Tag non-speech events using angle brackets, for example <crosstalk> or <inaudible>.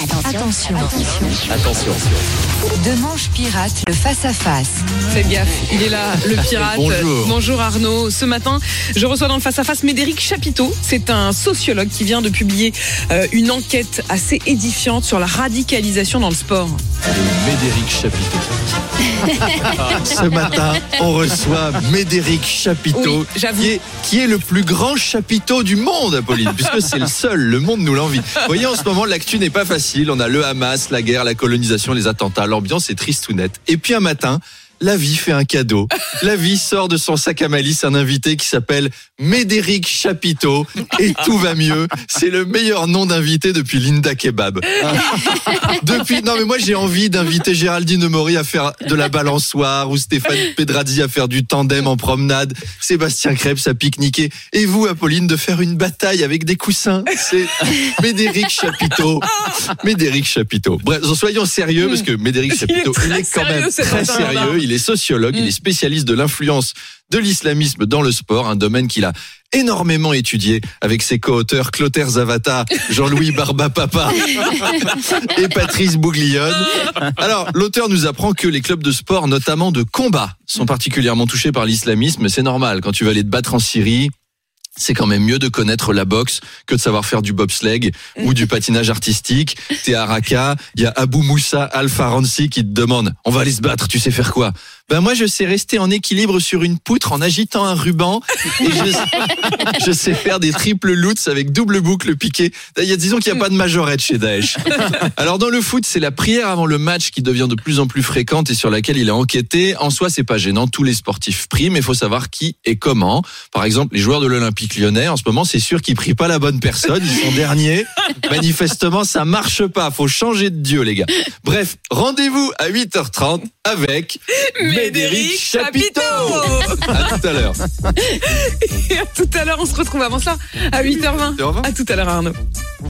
Attention. Attention. De manche pirate, le face-à-face. Faites gaffe, il est là, le <laughs> pirate. Bonjour. Arnaud. Ce matin, je reçois dans le face-à-face Médéric Chapiteau. C'est un sociologue qui vient de publier euh, une enquête assez édifiante sur la radicalisation dans le sport. Médéric Chapiteau. <laughs> Ce matin, on reçoit Médéric Chapiteau, Oui, qui, est, qui est le plus grand chapiteau du monde, Apolline, puisque c'est le seul, le monde nous l'envie. Vous voyez, en ce moment, l'actu n'est pas facile. On a le Hamas, la guerre, la colonisation, les attentats. L'ambiance est triste ou nette. Et puis un matin, la vie fait un cadeau. La vie sort de son sac à malice un invité qui s'appelle Médéric Chapiteau. Et tout va mieux. C'est le meilleur nom d'invité depuis Linda Kebab. <laughs> Depuis, non mais moi j'ai envie d'inviter Géraldine Maury à faire de la balançoire ou Stéphane Pedrazzi à faire du tandem en promenade, Sébastien Krebs à pique-niquer et vous Apolline de faire une bataille avec des coussins. C'est Médéric Chapiteau. Médéric Chapiteau. Bref, soyons sérieux parce que Médéric Il est Chapiteau, il est quand sérieux, même très sérieux. Il est sociologue, il est spécialiste de l'influence de l'islamisme dans le sport, un domaine qu'il a énormément étudié avec ses co-auteurs Clotaire Zavata, Jean-Louis Barbapapa <laughs> et Patrice Bouglione. <laughs> Alors, l'auteur nous apprend que les clubs de sport, notamment de combat, sont particulièrement touchés par l'islamisme. C'est normal, quand tu vas aller te battre en Syrie, c'est quand même mieux de connaître la boxe que de savoir faire du bobsleigh ou du <laughs> patinage artistique. T'es à Raqqa, il y a Abou Moussa Al-Faransi qui te demande « On va aller se battre, tu sais faire quoi ?» Ben moi, je sais rester en équilibre sur une poutre en agitant un ruban et je, <laughs> je sais faire des triple loots avec double boucle piqué. Il y a, disons qu'il n'y a pas de majorette chez Daesh. <laughs> Alors dans le foot, c'est la prière avant le match qui devient de plus en plus fréquente et sur laquelle il a enquêté. En soi, c'est pas gênant, tous les sportifs prient, mais il faut savoir qui et comment. Par exemple, les joueurs de l'Olympique lyonnais, en ce moment, c'est sûr qu'ils prient pas la bonne personne, ils sont derniers. <laughs> Manifestement, ça marche pas, faut changer de Dieu les gars. Bref, rendez-vous à 8h30 avec Médéric Chapiteau. À tout à l'heure. <laughs> Et à tout à l'heure, on se retrouve avant ça, à 8h20. Au revoir. À tout à l'heure, Arnaud.